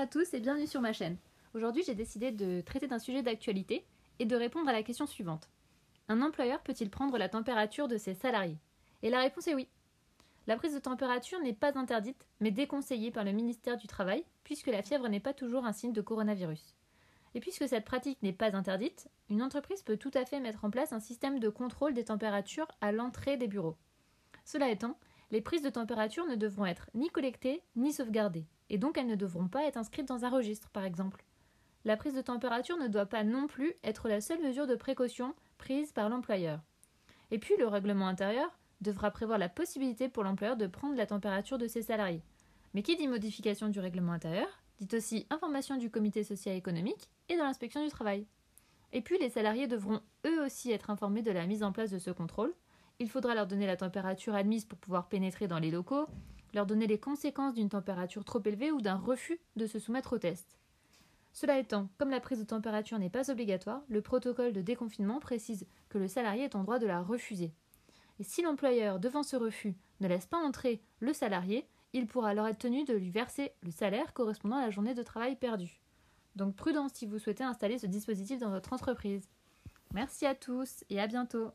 à tous et bienvenue sur ma chaîne. Aujourd'hui, j'ai décidé de traiter d'un sujet d'actualité et de répondre à la question suivante. Un employeur peut-il prendre la température de ses salariés? Et la réponse est oui. La prise de température n'est pas interdite, mais déconseillée par le ministère du Travail, puisque la fièvre n'est pas toujours un signe de coronavirus. Et puisque cette pratique n'est pas interdite, une entreprise peut tout à fait mettre en place un système de contrôle des températures à l'entrée des bureaux. Cela étant, les prises de température ne devront être ni collectées ni sauvegardées, et donc elles ne devront pas être inscrites dans un registre, par exemple. La prise de température ne doit pas non plus être la seule mesure de précaution prise par l'employeur. Et puis le règlement intérieur devra prévoir la possibilité pour l'employeur de prendre la température de ses salariés. Mais qui dit modification du règlement intérieur dit aussi information du comité social économique et de l'inspection du travail. Et puis les salariés devront eux aussi être informés de la mise en place de ce contrôle, il faudra leur donner la température admise pour pouvoir pénétrer dans les locaux, leur donner les conséquences d'une température trop élevée ou d'un refus de se soumettre au test. Cela étant, comme la prise de température n'est pas obligatoire, le protocole de déconfinement précise que le salarié est en droit de la refuser. Et si l'employeur, devant ce refus, ne laisse pas entrer le salarié, il pourra alors être tenu de lui verser le salaire correspondant à la journée de travail perdue. Donc prudence si vous souhaitez installer ce dispositif dans votre entreprise. Merci à tous et à bientôt.